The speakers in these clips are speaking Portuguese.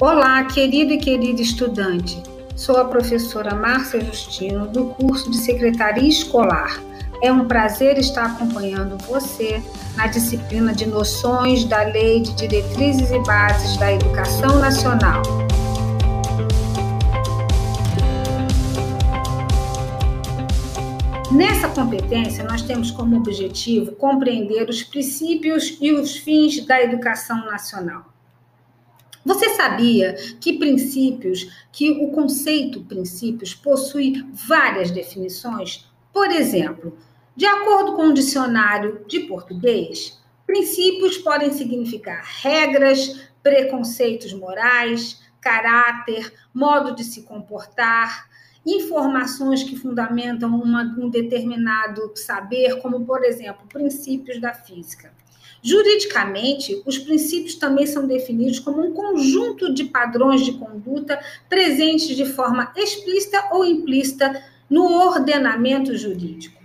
Olá, querido e querida estudante. Sou a professora Márcia Justino, do curso de Secretaria Escolar. É um prazer estar acompanhando você na disciplina de Noções da Lei de Diretrizes e Bases da Educação Nacional. Nessa competência, nós temos como objetivo compreender os princípios e os fins da educação nacional. Você sabia que princípios, que o conceito princípios possui várias definições? Por exemplo, de acordo com o dicionário de português, princípios podem significar regras, preconceitos morais, caráter, modo de se comportar, informações que fundamentam uma, um determinado saber, como, por exemplo, princípios da física. Juridicamente, os princípios também são definidos como um conjunto de padrões de conduta presentes de forma explícita ou implícita no ordenamento jurídico.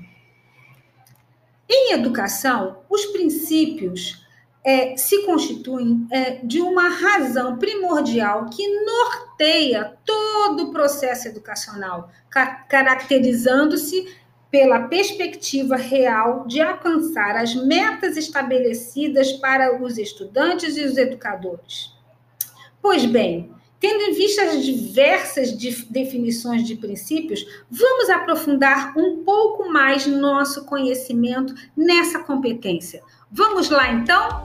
Em educação, os princípios é, se constituem é, de uma razão primordial que norteia todo o processo educacional, ca caracterizando-se pela perspectiva real de alcançar as metas estabelecidas para os estudantes e os educadores. Pois bem, tendo em vista as diversas definições de princípios, vamos aprofundar um pouco mais nosso conhecimento nessa competência. Vamos lá então?